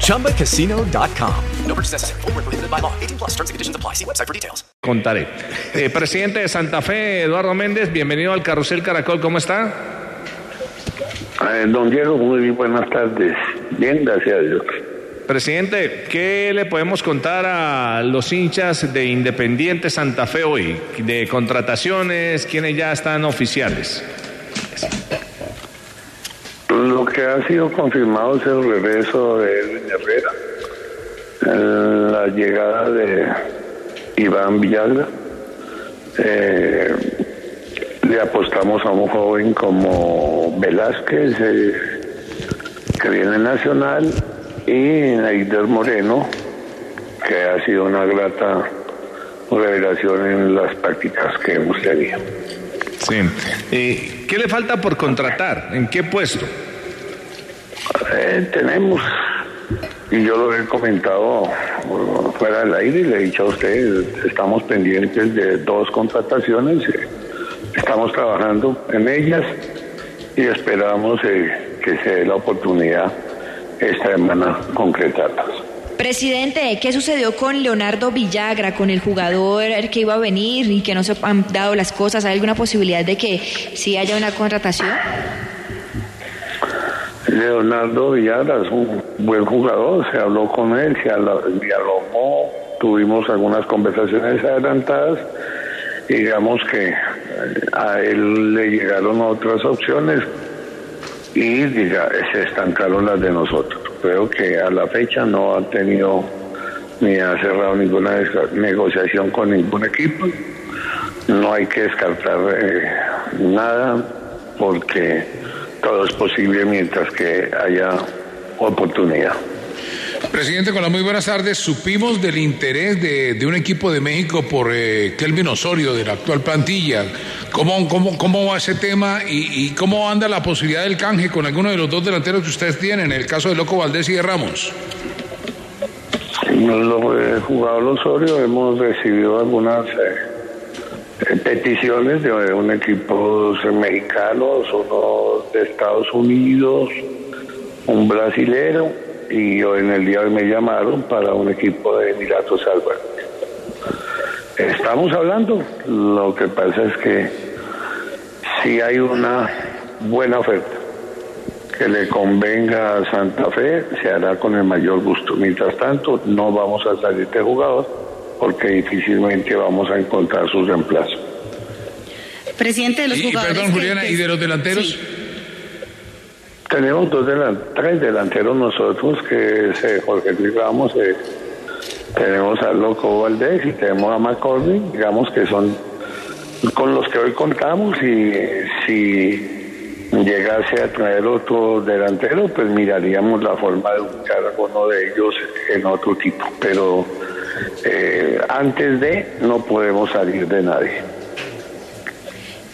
ChumbaCasino.com. No purchase necessary. Full prohibited by law. 18 plus terms and conditions apply. See website for details. Contaré. Eh, presidente de Santa Fe, Eduardo Méndez, bienvenido al Carrusel Caracol. ¿Cómo está? Eh, don Diego, muy buenas tardes. Bien, gracias a Dios. Presidente, ¿qué le podemos contar a los hinchas de Independiente Santa Fe hoy? De contrataciones, ¿quiénes ya están oficiales? Que ha sido confirmado es el regreso de Edwin Herrera, la llegada de Iván Villagra. Eh, le apostamos a un joven como Velázquez, eh, que viene nacional, y Neider Moreno, que ha sido una grata revelación en las prácticas que hemos tenido. Sí. Eh, ¿Qué le falta por contratar? ¿En qué puesto? Eh, tenemos, y yo lo he comentado fuera del aire y le he dicho a ustedes, estamos pendientes de dos contrataciones, estamos trabajando en ellas y esperamos eh, que se dé la oportunidad esta semana concretarlas. Presidente, ¿qué sucedió con Leonardo Villagra, con el jugador que iba a venir y que no se han dado las cosas? ¿Hay alguna posibilidad de que sí haya una contratación? Leonardo Villagra es un buen jugador, se habló con él, se dialogó, tuvimos algunas conversaciones adelantadas digamos que a él le llegaron otras opciones y diga, se estancaron las de nosotros. Creo que a la fecha no ha tenido ni ha cerrado ninguna negociación con ningún equipo. No hay que descartar eh, nada porque todo es posible mientras que haya oportunidad. Presidente, con las muy buenas tardes. Supimos del interés de, un equipo de México por eh, Kelvin Osorio, de la actual plantilla. ¿Cómo, cómo, cómo va ese tema y, cómo anda la posibilidad del canje con alguno de los dos delanteros que ustedes tienen, en el caso de Loco Valdés y de Ramos? Los eh, Osorio hemos recibido algunas eh, peticiones de un equipo mexicano, uno de Estados Unidos, un brasilero y hoy en el día de hoy me llamaron para un equipo de Emiratos Árabes. Estamos hablando, lo que pasa es que si hay una buena oferta que le convenga a Santa Fe, se hará con el mayor gusto. Mientras tanto, no vamos a salir de jugador porque difícilmente vamos a encontrar sus reemplazos. Presidente de los jugadores. perdón, Juliana, ¿y de los delanteros? Tenemos dos tres delanteros nosotros, que es eh, Jorge Luis Ramos, eh, tenemos a Loco Valdés y tenemos a McCormick, digamos que son con los que hoy contamos y si llegase a traer otro delantero, pues miraríamos la forma de buscar a uno de ellos en otro tipo. Pero eh, antes de no podemos salir de nadie.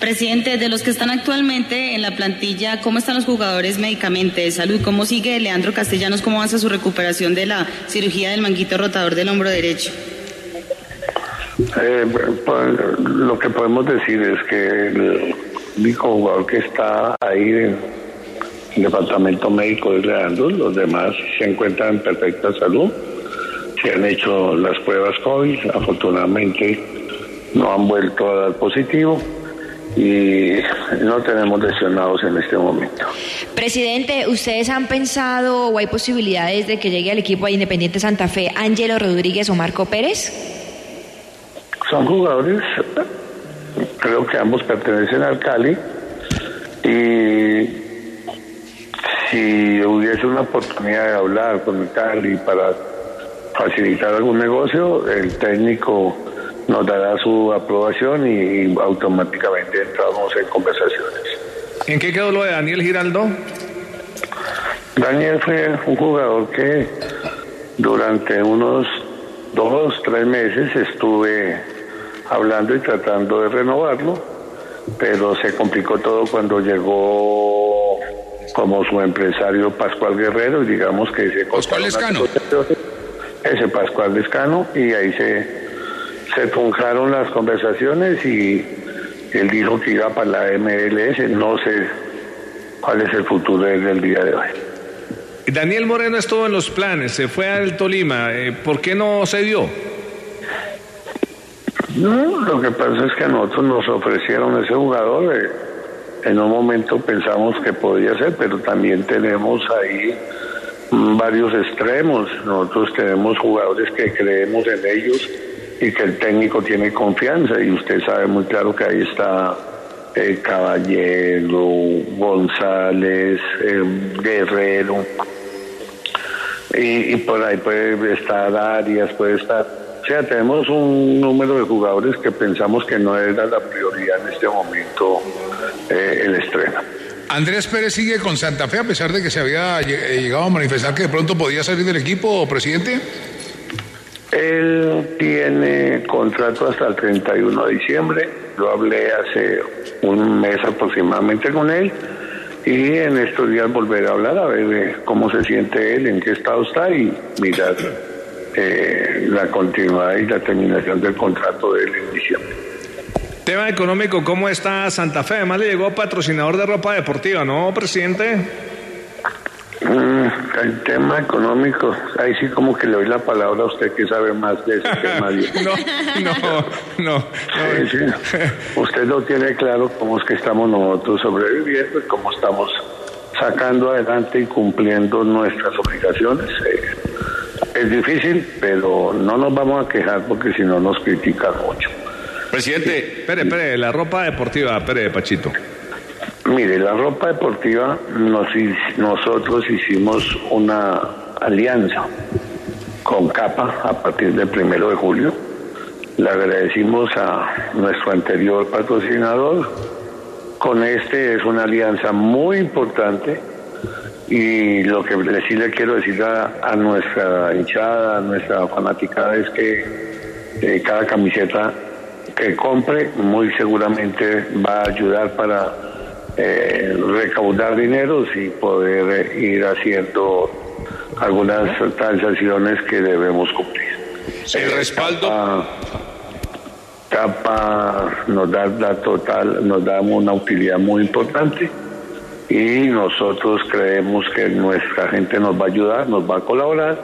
Presidente, de los que están actualmente en la plantilla, ¿cómo están los jugadores médicamente de salud? ¿Cómo sigue Leandro Castellanos? ¿Cómo avanza su recuperación de la cirugía del manguito rotador del hombro derecho? Eh, pues, lo que podemos decir es que el único jugador que está ahí en el departamento médico es Leandro, los demás se encuentran en perfecta salud, se han hecho las pruebas COVID, afortunadamente no han vuelto a dar positivo y no tenemos lesionados en este momento. Presidente, ¿ustedes han pensado o hay posibilidades de que llegue al equipo de Independiente Santa Fe Ángelo Rodríguez o Marco Pérez? Son jugadores, creo que ambos pertenecen al Cali y si hubiese una oportunidad de hablar con el Cali para facilitar algún negocio, el técnico nos dará su aprobación y, automáticamente entramos en conversaciones. ¿En qué quedó lo de Daniel Giraldo? Daniel fue un jugador que durante unos dos, tres meses estuve hablando y tratando de renovarlo, pero se complicó todo cuando llegó como su empresario Pascual Guerrero y digamos que se Pascual Lescano. Ese Pascual Lescano y ahí se, se las conversaciones y él dijo que iba para la MLS, no sé cuál es el futuro del día de hoy. Daniel Moreno estuvo en los planes, se fue al Tolima, eh, ¿por qué no se dio? No, lo que pasa es que a nosotros nos ofrecieron ese jugador. eh, en un momento pensamos que podía ser, pero también tenemos ahí varios extremos. Nosotros tenemos jugadores que creemos en ellos y que el técnico tiene confianza. Y usted sabe muy claro que ahí está eh, Caballero, González, eh, Guerrero. Y, por ahí puede estar Arias, puede estar. O sea, tenemos un número de jugadores que pensamos que no era la prioridad en este momento eh, el estreno. Andrés Pérez sigue con Santa Fe a pesar de que se había eh, llegado a manifestar que de pronto podía salir del equipo, presidente. Él tiene contrato hasta el 31 de diciembre. Yo hablé hace un mes aproximadamente con él y en estos días volveré a hablar a ver eh, cómo se siente él, en qué estado está y mirar eh, la continuidad y la terminación del contrato de él en diciembre. Tema económico, ¿cómo está Santa Fe? Además le llegó patrocinador de ropa deportiva, ¿no, presidente? Mm, el tema económico, ahí sí como que le doy la palabra a usted que sabe más de ese tema. No, no, no. Sí, sí. Usted lo tiene claro cómo es que estamos nosotros sobreviviendo y cómo estamos sacando adelante y cumpliendo nuestras obligaciones. Eh, es difícil, pero no nos vamos a quejar porque si no nos critican mucho. Presidente. Espere, espere, la ropa deportiva, espere, Pachito. Mire, la ropa deportiva, nos, nosotros hicimos una alianza con Capa a partir del primero de julio. Le agradecimos a nuestro anterior patrocinador. Con este es una alianza muy importante y lo que le- sí le quiero decir a, a nuestra hinchada, a nuestra fanaticada es que eh, cada camiseta que compre muy seguramente va a ayudar para eh, recaudar dineros y poder eh, ir haciendo algunas transacciones que debemos cumplir. El respaldo. Capa, Capa nos da la total, nos da una utilidad muy importante y nosotros creemos que nuestra gente nos va a ayudar, nos va a colaborar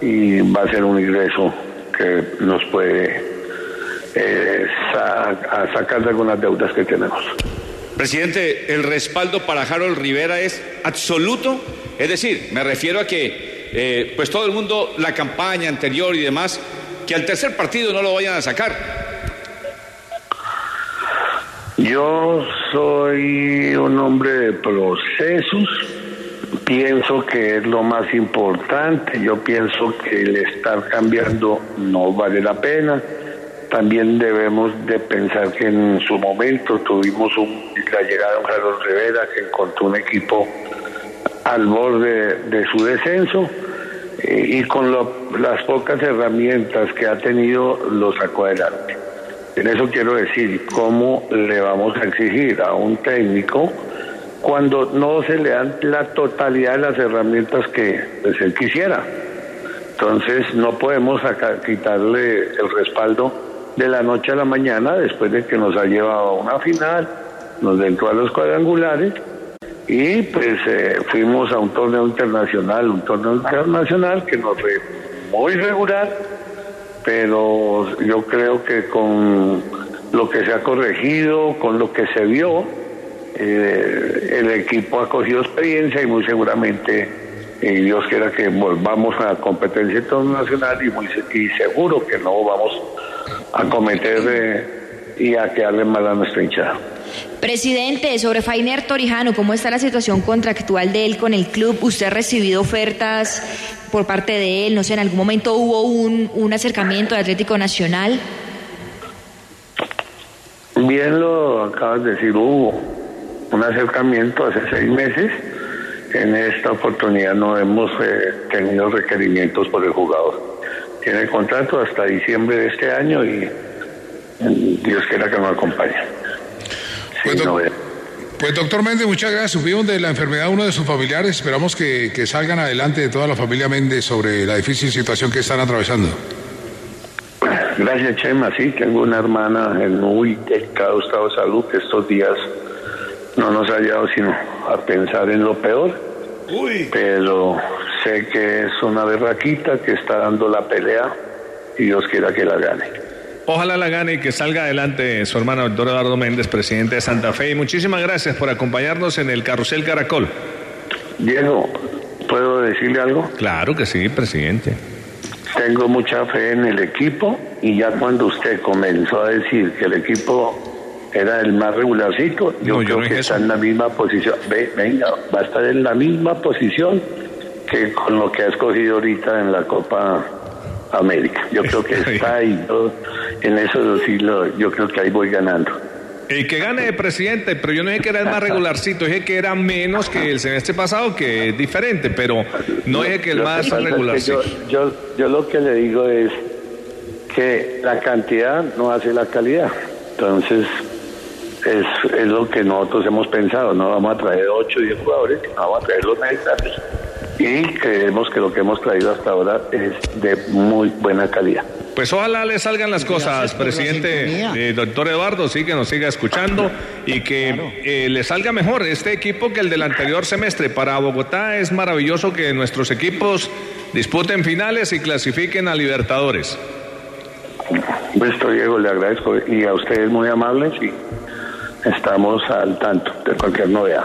y va a ser un ingreso que nos puede eh, sa- a sacar de algunas deudas que tenemos. Presidente, el respaldo para Harold Rivera es absoluto. Es decir, me refiero a que, eh, pues todo el mundo, la campaña anterior y demás, que al tercer partido no lo vayan a sacar. Yo soy un hombre de procesos, pienso que es lo más importante, yo pienso que el estar cambiando no vale la pena, también debemos de pensar que en su momento tuvimos un- la llegada de un Carlos Rivera que encontró un equipo al borde de su descenso eh, y con lo- las pocas herramientas que ha tenido lo sacó adelante. En eso quiero decir, ¿cómo le vamos a exigir a un técnico cuando no se le dan la totalidad de las herramientas que pues, él quisiera? Entonces no podemos sacar- quitarle el respaldo de la noche a la mañana después de que nos ha llevado a una final, nos entró a los cuadrangulares y pues eh, fuimos a un torneo internacional, un torneo internacional que nos fue muy regular, pero yo creo que con lo que se ha corregido, con lo que se vio, eh, el equipo ha cogido experiencia y muy seguramente, y Dios quiera que volvamos a competencia internacional y, muy, y seguro que no vamos a cometer eh, y a quedarle mal a nuestra hinchada. Presidente, sobre Fainer Torijano, ¿cómo está la situación contractual de él con el club? ¿Usted ha recibido ofertas por parte de él? No sé, en algún momento hubo un, un acercamiento de Atlético Nacional. Bien lo acabas de decir, hubo un acercamiento hace seis meses. En esta oportunidad no hemos eh, tenido requerimientos por el jugador. Tiene contrato hasta diciembre de este año y Dios quiera que nos acompañe. Pues, Sí, doc- no, pues, doctor Méndez, muchas gracias. Supimos de la enfermedad de uno de sus familiares. Esperamos que, que salgan adelante de toda la familia Méndez sobre la difícil situación que están atravesando. Gracias, Chema. Sí, tengo una hermana en muy delicado estado de salud que estos días no nos ha llevado sino a pensar en lo peor. Pero sé que es una berraquita que está dando la pelea y Dios quiera que la gane. Ojalá la gane y que salga adelante su hermano doctor Eduardo Méndez, presidente de Santa Fe. Y muchísimas gracias por acompañarnos en el Carrusel Caracol. Diego, ¿puedo decirle algo? Claro que sí, presidente. Tengo mucha fe en el equipo y ya cuando usted comenzó a decir que el equipo era el más regularcito, yo No, yo creo no que eso. está en la misma posición. Ve, venga, va a estar en la misma posición que con lo que ha escogido ahorita en la Copa América. Yo creo que está ahí. yo- en eso sí lo- yo creo que ahí voy ganando. El que gane de presidente, pero yo no dije que era el más regularcito, dije que era menos que el semestre pasado, que es diferente, pero no dije que el Lo más es que regularcito. yo, yo, yo lo que le digo es que la cantidad no hace la calidad. Entonces, es, es lo que nosotros hemos pensado. No vamos a traer 8 o 10 jugadores, vamos a traer los necesarios. Y creemos que lo que hemos traído hasta ahora es de muy buena calidad. Pues ojalá le salgan las cosas, presidente, eh, doctor Eduardo, sí, que nos siga escuchando y que eh, le salga mejor este equipo que el del anterior semestre. Para Bogotá es maravilloso que nuestros equipos disputen finales y clasifiquen a Libertadores. Pues, Diego, le agradezco. Y a ustedes muy amables y estamos al tanto de cualquier novedad.